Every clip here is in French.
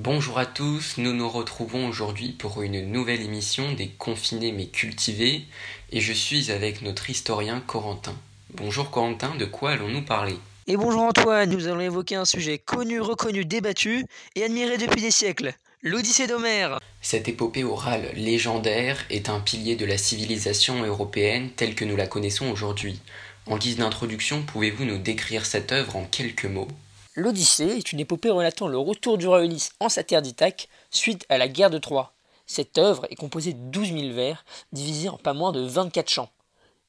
Bonjour à tous, nous nous retrouvons aujourd'hui pour une nouvelle émission des confinés mais cultivés et je suis avec notre historien Corentin. Bonjour Corentin, de quoi allons-nous parler? Et bonjour Antoine, nous allons évoquer un sujet connu, reconnu, débattu et admiré depuis des siècles, l'Odyssée d'Homère. Cette épopée orale légendaire est un pilier de la civilisation européenne telle que nous la connaissons aujourd'hui. En guise d'introduction, pouvez-vous nous décrire cette œuvre en quelques mots? L'Odyssée est une épopée relatant le retour du roi Ulysse en sa terre d'Ithaque suite à la guerre de Troie. Cette œuvre est composée de 12 000 vers, divisés en pas moins de 24 chants.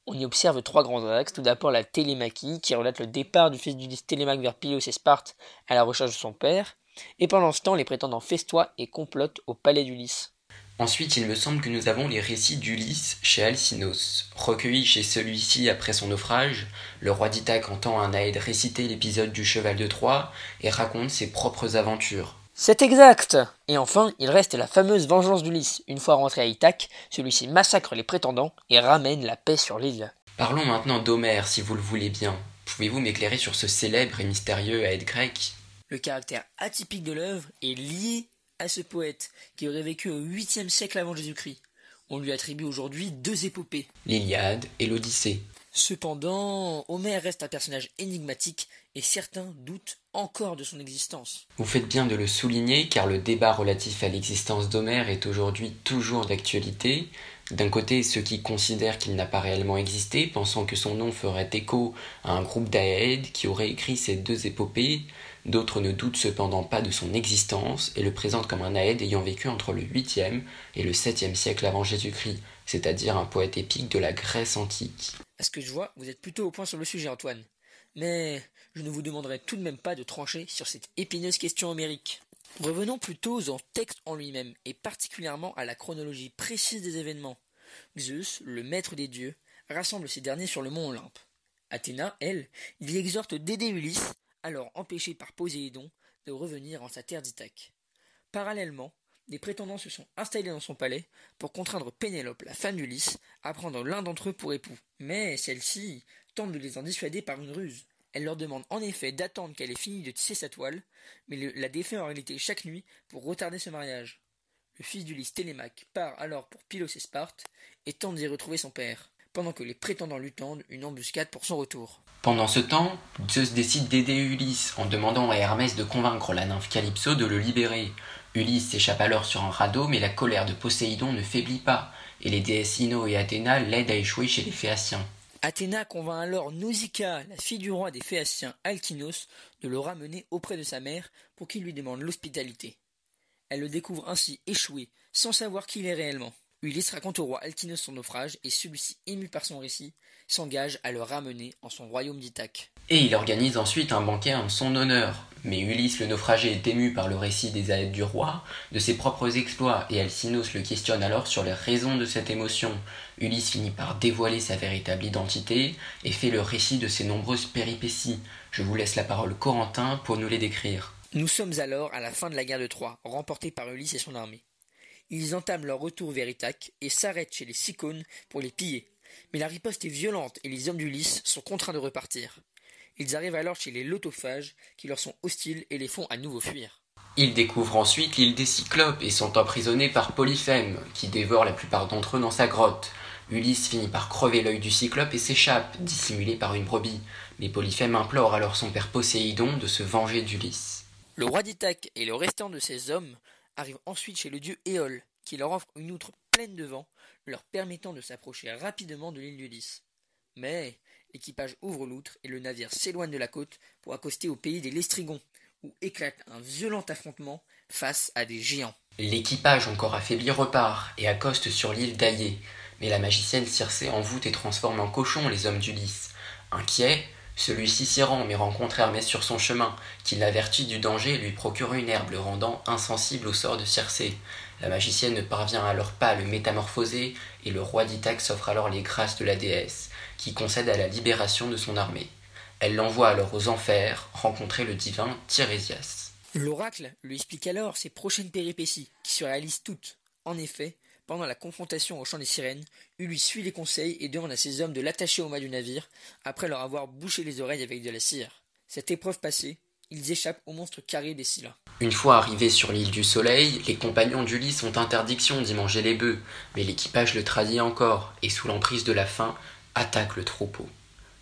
On y observe trois grands axes. Tout d'abord la Télémaquie, qui relate le départ du fils d'Ulysse Télémaque vers Pylos et Sparte à la recherche de son père. Et pendant ce temps, les prétendants festoient et complotent au palais d'Ulysse. Ensuite, il me semble que nous avons les récits d'Ulysse chez Alcinos. Recueillis chez celui-ci après son naufrage, le roi d'Ithaque entend un aide réciter l'épisode du cheval de Troie et raconte ses propres aventures. C'est exact Et enfin, il reste la fameuse vengeance d'Ulysse. Une fois rentré à Ithaque, celui-ci massacre les prétendants et ramène la paix sur l'île. Parlons maintenant d'Homère, si vous le voulez bien. Pouvez-vous m'éclairer sur ce célèbre et mystérieux aide grec? Le caractère atypique de l'œuvre est lié à ce poète qui aurait vécu au 8e siècle avant Jésus-Christ. On lui attribue aujourd'hui deux épopées. L'Iliade et l'Odyssée. Cependant, Homère reste un personnage énigmatique et certains doutent encore de son existence. Vous faites bien de le souligner car le débat relatif à l'existence d'Homère est aujourd'hui toujours d'actualité. D'un côté, ceux qui considèrent qu'il n'a pas réellement existé, pensant que son nom ferait écho à un groupe d'Aèdes qui aurait écrit ces deux épopées, D'autres ne doutent cependant pas de son existence et le présentent comme un Aède ayant vécu entre le 8e et le 7e siècle avant Jésus-Christ, c'est-à-dire un poète épique de la Grèce antique. À ce que je vois, vous êtes plutôt au point sur le sujet, Antoine. Mais je ne vous demanderai tout de même pas de trancher sur cette épineuse question homérique. Revenons plutôt au texte en lui-même, et particulièrement à la chronologie précise des événements. Zeus, le maître des dieux, rassemble ces derniers sur le mont Olympe. Athéna, elle, y exhorte d'aider Ulysse alors empêché par Poséidon de revenir en sa terre d'Ithaque. Parallèlement, des prétendants se sont installés dans son palais pour contraindre Pénélope, la femme d'Ulysse, à prendre l'un d'entre eux pour époux. Mais celle-ci tente de les en dissuader par une ruse. Elle leur demande en effet d'attendre qu'elle ait fini de tisser sa toile, mais la défait en réalité chaque nuit pour retarder ce mariage. Le fils d'Ulysse Télémaque part alors pour Pylos et Sparte et tente d'y retrouver son père, pendant que les prétendants lui tendent une embuscade pour son retour. Pendant ce temps, Zeus décide d'aider Ulysse en demandant à Hermès de convaincre la nymphe Calypso de le libérer. Ulysse s'échappe alors sur un radeau, mais la colère de Poséidon ne faiblit pas, et les déesses Ino et Athéna l'aident à échouer chez les Phéaciens. Athéna convainc alors Nausicaa, la fille du roi des Phéaciens Alkinos, de le ramener auprès de sa mère pour qu'il lui demande l'hospitalité. Elle le découvre ainsi échoué, sans savoir qui il est réellement. Ulysse raconte au roi Alkinos son naufrage et celui-ci, ému par son récit, s'engage à le ramener en son royaume d'Ithaque. Et il organise ensuite un banquet en son honneur. Mais Ulysse le naufragé est ému par le récit des aèdes du roi, de ses propres exploits, et Alcinos le questionne alors sur les raisons de cette émotion. Ulysse finit par dévoiler sa véritable identité et fait le récit de ses nombreuses péripéties. Je vous laisse la parole Corentin pour nous les décrire. Nous sommes alors à la fin de la guerre de Troie, remportée par Ulysse et son armée. Ils entament leur retour vers Ithaque et s'arrêtent chez les Sicones pour les piller. Mais la riposte est violente et les hommes d'Ulysse sont contraints de repartir. Ils arrivent alors chez les lotophages qui leur sont hostiles et les font à nouveau fuir. Ils découvrent ensuite l'île des Cyclopes et sont emprisonnés par Polyphème, qui dévore la plupart d'entre eux dans sa grotte. Ulysse finit par crever l'œil du Cyclope et s'échappe, dissimulé par une brebis. Mais Polyphème implore alors son père Poséidon de se venger d'Ulysse. Le roi d'Ithaque et le restant de ses hommes arrivent ensuite chez le dieu Éole, qui leur offre une outre pleine de vent, leur permettant de s'approcher rapidement de l'île d'Ulysse. Mais l'équipage ouvre l'outre et le navire s'éloigne de la côte pour accoster au pays des Lestrigons, où éclate un violent affrontement face à des géants. L'équipage encore affaibli repart et accoste sur l'île d'Aillé, mais la magicienne Circé envoûte et transforme en cochons les hommes d'Ulysse. Inquiet, celui-ci s'y rend, mais rencontre Hermès sur son chemin, qui l'avertit du danger et lui procure une herbe, le rendant insensible au sort de Circé. La magicienne ne parvient alors pas à le métamorphoser, et le roi d'Ithaque s'offre alors les grâces de la déesse, qui concède à la libération de son armée. Elle l'envoie alors aux enfers, rencontrer le divin Tirésias. L'oracle lui explique alors ses prochaines péripéties, qui se réalisent toutes. En effet, pendant la confrontation au champ des sirènes, lui suit les conseils et demande à ses hommes de l'attacher au mât du navire, après leur avoir bouché les oreilles avec de la cire. Cette épreuve passée, ils échappent au monstre carré des Scylla. Une fois arrivés sur l'île du Soleil, les compagnons d'Ulysse ont interdiction d'y manger les bœufs, mais l'équipage le tradit encore, et sous l'emprise de la faim, attaque le troupeau.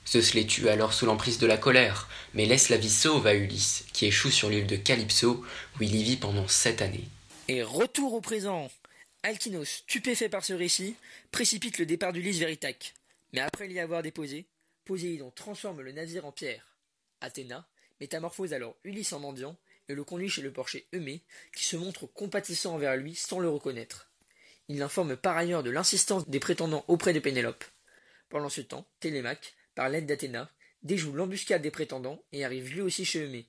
Zeus les tue alors sous l'emprise de la colère, mais laisse la vie sauve à Ulysse, qui échoue sur l'île de Calypso, où il y vit pendant sept années. Et retour au présent Alkinos, stupéfait par ce récit, précipite le départ d'Ulysse vers Ithaque. Mais après l'y avoir déposé, Poséidon transforme le navire en pierre. Athéna métamorphose alors Ulysse en mendiant et le conduit chez le porcher Eumée, qui se montre compatissant envers lui sans le reconnaître. Il l'informe par ailleurs de l'insistance des prétendants auprès de Pénélope. Pendant ce temps, Télémaque, par l'aide d'Athéna, déjoue l'embuscade des prétendants et arrive lui aussi chez Eumée.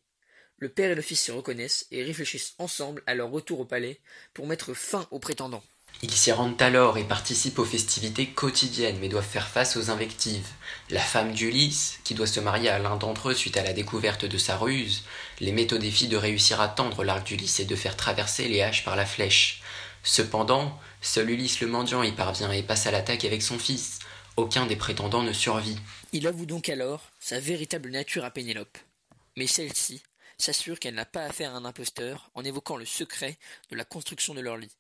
Le père et le fils se reconnaissent et réfléchissent ensemble à leur retour au palais pour mettre fin aux prétendants. Ils s'y rendent alors et participent aux festivités quotidiennes, mais doivent faire face aux invectives. La femme d'Ulysse, qui doit se marier à l'un d'entre eux suite à la découverte de sa ruse, les met au défi de réussir à tendre l'arc d'Ulysse et de faire traverser les haches par la flèche. Cependant, seul Ulysse le mendiant y parvient et passe à l'attaque avec son fils. Aucun des prétendants ne survit. Il avoue donc alors sa véritable nature à Pénélope. Mais celle-ci s'assure qu'elle n'a pas affaire à un imposteur en évoquant le secret de la construction de leur lit.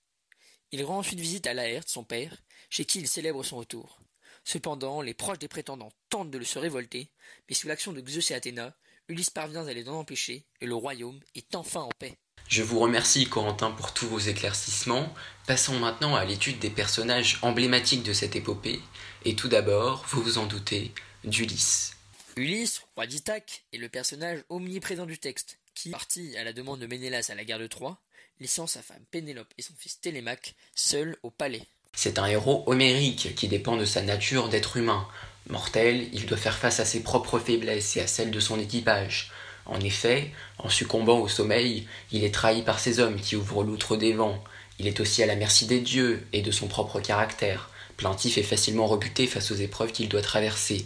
Il rend ensuite visite à Laerte, son père, chez qui il célèbre son retour. Cependant, les proches des prétendants tentent de le se révolter, mais sous l'action de Zeus et Athéna, Ulysse parvient à les en empêcher, et le royaume est enfin en paix. Je vous remercie Corentin pour tous vos éclaircissements. Passons maintenant à l'étude des personnages emblématiques de cette épopée, et tout d'abord, vous vous en doutez, d'Ulysse. Ulysse, roi d'Ithaque, est le personnage omniprésent du texte, qui, parti à la demande de Ménélas à la guerre de Troie, laissant sa femme Pénélope et son fils Télémaque seuls au palais. C'est un héros homérique qui dépend de sa nature d'être humain. Mortel, il doit faire face à ses propres faiblesses et à celles de son équipage. En effet, en succombant au sommeil, il est trahi par ses hommes qui ouvrent l'outre des vents. Il est aussi à la merci des dieux et de son propre caractère, plaintif et facilement rebuté face aux épreuves qu'il doit traverser.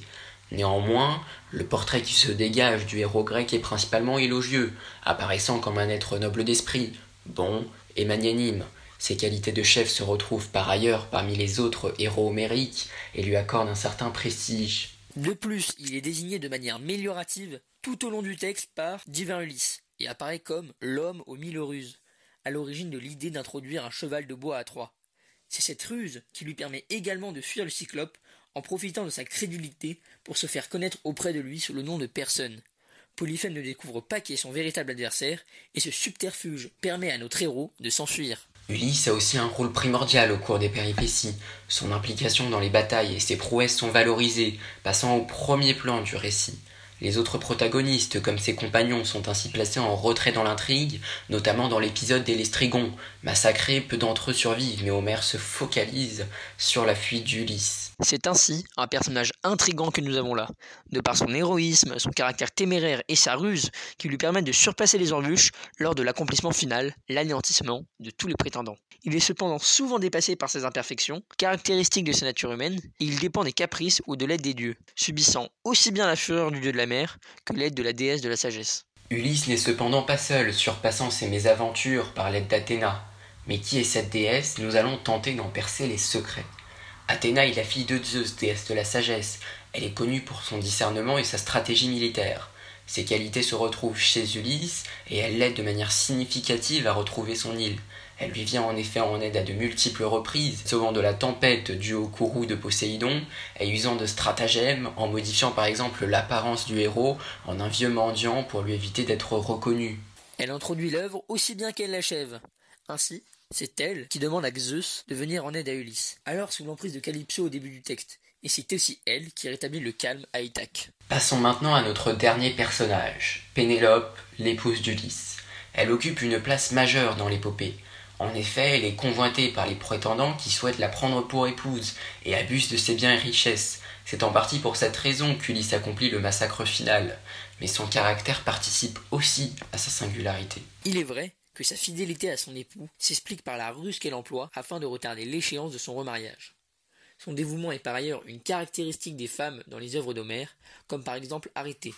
Néanmoins, le portrait qui se dégage du héros grec est principalement élogieux, apparaissant comme un être noble d'esprit, bon et magnanime. Ses qualités de chef se retrouvent par ailleurs parmi les autres héros homériques et lui accordent un certain prestige. De plus, il est désigné de manière méliorative tout au long du texte par Divin Ulysse et apparaît comme l'homme aux mille ruses, à l'origine de l'idée d'introduire un cheval de bois à Troie. C'est cette ruse qui lui permet également de fuir le cyclope en profitant de sa crédulité pour se faire connaître auprès de lui sous le nom de personne. Polyphème ne découvre pas qui est son véritable adversaire, et ce subterfuge permet à notre héros de s'enfuir. Ulysse a aussi un rôle primordial au cours des péripéties. Son implication dans les batailles et ses prouesses sont valorisées, passant au premier plan du récit. Les autres protagonistes, comme ses compagnons, sont ainsi placés en retrait dans l'intrigue, notamment dans l'épisode des Lestrigons. Massacrés, peu d'entre eux survivent, mais Homère se focalise sur la fuite d'Ulysse. C'est ainsi un personnage intrigant que nous avons là, de par son héroïsme, son caractère téméraire et sa ruse, qui lui permettent de surpasser les embûches lors de l'accomplissement final, l'anéantissement de tous les prétendants. Il est cependant souvent dépassé par ses imperfections, caractéristiques de sa nature humaine, et il dépend des caprices ou de l'aide des dieux, subissant aussi bien la fureur du dieu de la mer que l'aide de la déesse de la sagesse. Ulysse n'est cependant pas seul, surpassant ses mésaventures par l'aide d'Athéna. Mais qui est cette déesse? Nous allons tenter d'en percer les secrets. Athéna est la fille de Zeus, déesse de la sagesse. Elle est connue pour son discernement et sa stratégie militaire. Ses qualités se retrouvent chez Ulysse et elle l'aide de manière significative à retrouver son île. Elle lui vient en effet en aide à de multiples reprises, sauvant de la tempête due au courroux de Poséidon, et usant de stratagèmes, en modifiant par exemple l'apparence du héros en un vieux mendiant pour lui éviter d'être reconnu. Elle introduit l'œuvre aussi bien qu'elle l'achève. Ainsi, c'est elle qui demande à Zeus de venir en aide à Ulysse, alors sous l'emprise de Calypso au début du texte, et c'est aussi elle qui rétablit le calme à Ithaque. Passons maintenant à notre dernier personnage, Pénélope, l'épouse d'Ulysse. Elle occupe une place majeure dans l'épopée, en effet, elle est convoitée par les prétendants qui souhaitent la prendre pour épouse et abusent de ses biens et richesses. C'est en partie pour cette raison qu'Ulysse accomplit le massacre final, mais son caractère participe aussi à sa singularité. Il est vrai que sa fidélité à son époux s'explique par la ruse qu'elle emploie afin de retarder l'échéance de son remariage. Son dévouement est par ailleurs une caractéristique des femmes dans les œuvres d'Homère, comme par exemple Arrêté.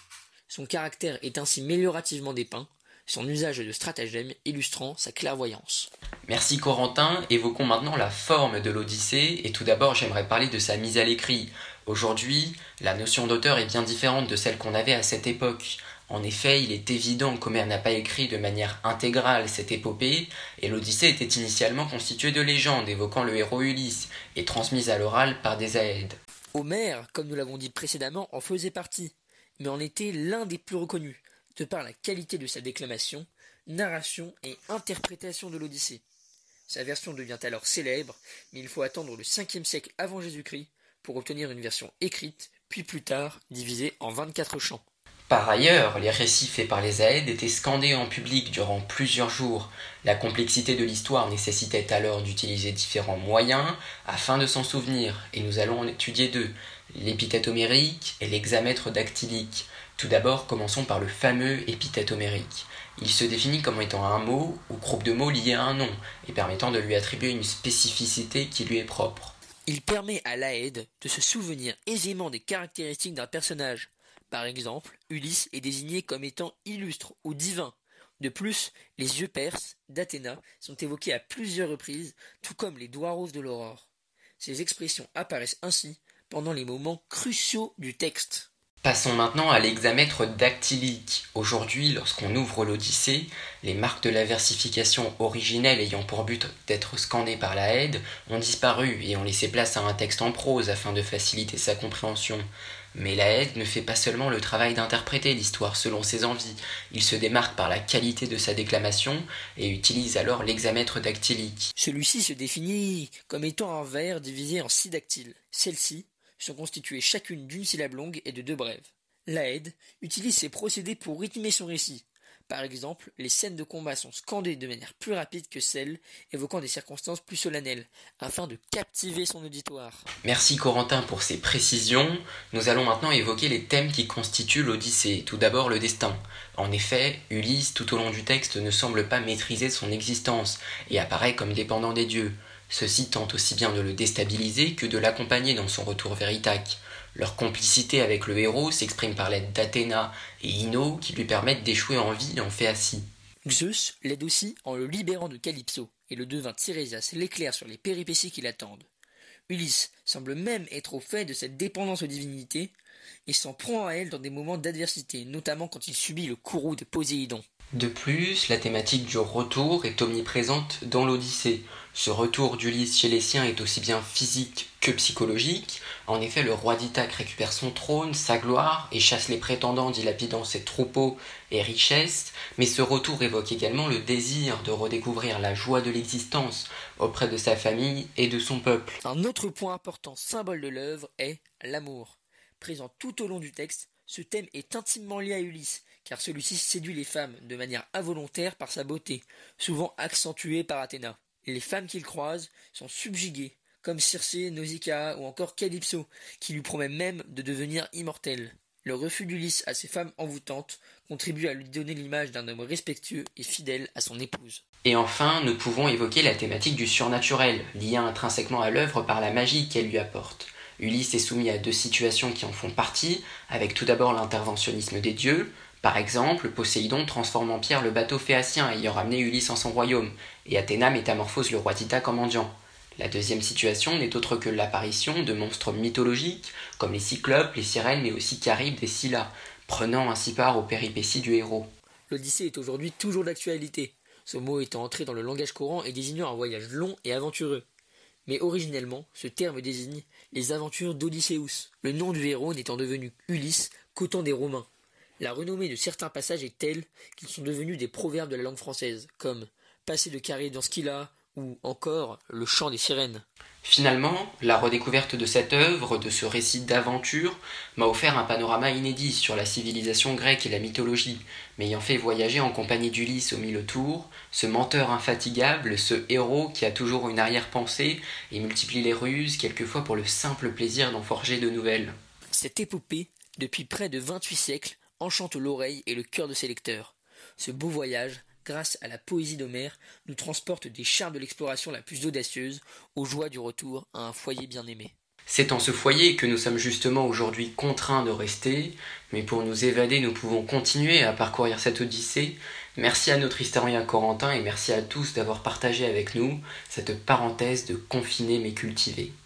Son caractère est ainsi méliorativement dépeint, son usage de stratagèmes illustrant sa clairvoyance. Merci Corentin, évoquons maintenant la forme de l'Odyssée, et tout d'abord j'aimerais parler de sa mise à l'écrit. Aujourd'hui, la notion d'auteur est bien différente de celle qu'on avait à cette époque. En effet, il est évident qu'Homère n'a pas écrit de manière intégrale cette épopée, et l'Odyssée était initialement constituée de légendes évoquant le héros Ulysse, et transmise à l'oral par des aèdes. Homère, comme nous l'avons dit précédemment, en faisait partie, mais en était l'un des plus reconnus, de par la qualité de sa déclamation, narration et interprétation de l'Odyssée. Sa version devient alors célèbre, mais il faut attendre le 5e siècle avant Jésus-Christ pour obtenir une version écrite, puis plus tard divisée en 24 chants. Par ailleurs, les récits faits par les Aèdes étaient scandés en public durant plusieurs jours. La complexité de l'histoire nécessitait alors d'utiliser différents moyens afin de s'en souvenir, et nous allons en étudier deux, l'épithète homérique et l'hexamètre dactylique. Tout d'abord, commençons par le fameux épithète homérique. Il se définit comme étant un mot ou groupe de mots liés à un nom et permettant de lui attribuer une spécificité qui lui est propre. Il permet à l'Aède de se souvenir aisément des caractéristiques d'un personnage. Par exemple, Ulysse est désigné comme étant illustre ou divin. De plus, les yeux perses d'Athéna sont évoqués à plusieurs reprises, tout comme les doigts roses de l'aurore. Ces expressions apparaissent ainsi pendant les moments cruciaux du texte. Passons maintenant à l'hexamètre dactylique. Aujourd'hui, lorsqu'on ouvre l'Odyssée, les marques de la versification originelle ayant pour but d'être scandées par la Haide ont disparu et ont laissé place à un texte en prose afin de faciliter sa compréhension. Mais la Haide ne fait pas seulement le travail d'interpréter l'histoire selon ses envies, il se démarque par la qualité de sa déclamation et utilise alors l'hexamètre dactylique. Celui-ci se définit comme étant un vers divisé en six dactyles. Celle-ci sont constituées chacune d'une syllabe longue et de deux brèves. L'Aède utilise ces procédés pour rythmer son récit. Par exemple, les scènes de combat sont scandées de manière plus rapide que celles évoquant des circonstances plus solennelles, afin de captiver son auditoire. Merci Corentin pour ces précisions. Nous allons maintenant évoquer les thèmes qui constituent l'Odyssée. Tout d'abord le destin. En effet, Ulysse, tout au long du texte, ne semble pas maîtriser son existence et apparaît comme dépendant des dieux. Ceux-ci tentent aussi bien de le déstabiliser que de l'accompagner dans son retour vers Ithaque. Leur complicité avec le héros s'exprime par l'aide d'Athéna et Ino qui lui permettent d'échouer en vie en Phéacie. Zeus l'aide aussi en le libérant de Calypso, et le devin Tirésias l'éclaire sur les péripéties qui l'attendent. Ulysse semble même être au fait de cette dépendance aux divinités, et s'en prend à elle dans des moments d'adversité, notamment quand il subit le courroux de Poséidon. De plus, la thématique du retour est omniprésente dans l'Odyssée. Ce retour d'Ulysse chez les siens est aussi bien physique que psychologique. En effet, le roi d'Ithaque récupère son trône, sa gloire, et chasse les prétendants dilapidant ses troupeaux et richesses, mais ce retour évoque également le désir de redécouvrir la joie de l'existence auprès de sa famille et de son peuple. Un autre point important, symbole de l'œuvre, est l'amour. Présent tout au long du texte, ce thème est intimement lié à Ulysse, car celui-ci séduit les femmes de manière involontaire par sa beauté, souvent accentuée par Athéna. Les femmes qu'il croise sont subjuguées, comme Circé, Nausicaa ou encore Calypso, qui lui promet même de devenir immortelle. Le refus d'Ulysse à ces femmes envoûtantes contribue à lui donner l'image d'un homme respectueux et fidèle à son épouse. Et enfin, nous pouvons évoquer la thématique du surnaturel, liée intrinsèquement à l'œuvre par la magie qu'elle lui apporte. Ulysse est soumis à deux situations qui en font partie, avec tout d'abord l'interventionnisme des dieux, par exemple, Poséidon transforme en pierre le bateau phéacien ayant ramené Ulysse en son royaume, et Athéna métamorphose le roi d'Ithaque en mendiant. La deuxième situation n'est autre que l'apparition de monstres mythologiques, comme les cyclopes, les sirènes, mais aussi Charybde et Scylla, prenant ainsi part aux péripéties du héros. L'Odyssée est aujourd'hui toujours d'actualité, ce mot étant entré dans le langage courant et désignant un voyage long et aventureux. Mais originellement, ce terme désigne les aventures d'Odysseus, le nom du héros n'étant devenu Ulysse qu'au temps des Romains. La renommée de certains passages est telle qu'ils sont devenus des proverbes de la langue française, comme passer de carré dans ce qu'il a, ou encore le chant des sirènes. Finalement, la redécouverte de cette œuvre, de ce récit d'aventure, m'a offert un panorama inédit sur la civilisation grecque et la mythologie, m'ayant fait voyager en compagnie d'Ulysse au mille tours, ce menteur infatigable, ce héros qui a toujours une arrière-pensée et multiplie les ruses, quelquefois pour le simple plaisir d'en forger de nouvelles. Cette épopée, depuis près de vingt-huit siècles, enchante l'oreille et le cœur de ses lecteurs. Ce beau voyage, grâce à la poésie d'Homère, nous transporte des charmes de l'exploration la plus audacieuse aux joies du retour à un foyer bien-aimé. C'est en ce foyer que nous sommes justement aujourd'hui contraints de rester, mais pour nous évader, nous pouvons continuer à parcourir cette odyssée. Merci à notre historien Corentin et merci à tous d'avoir partagé avec nous cette parenthèse de confiné mais cultivé.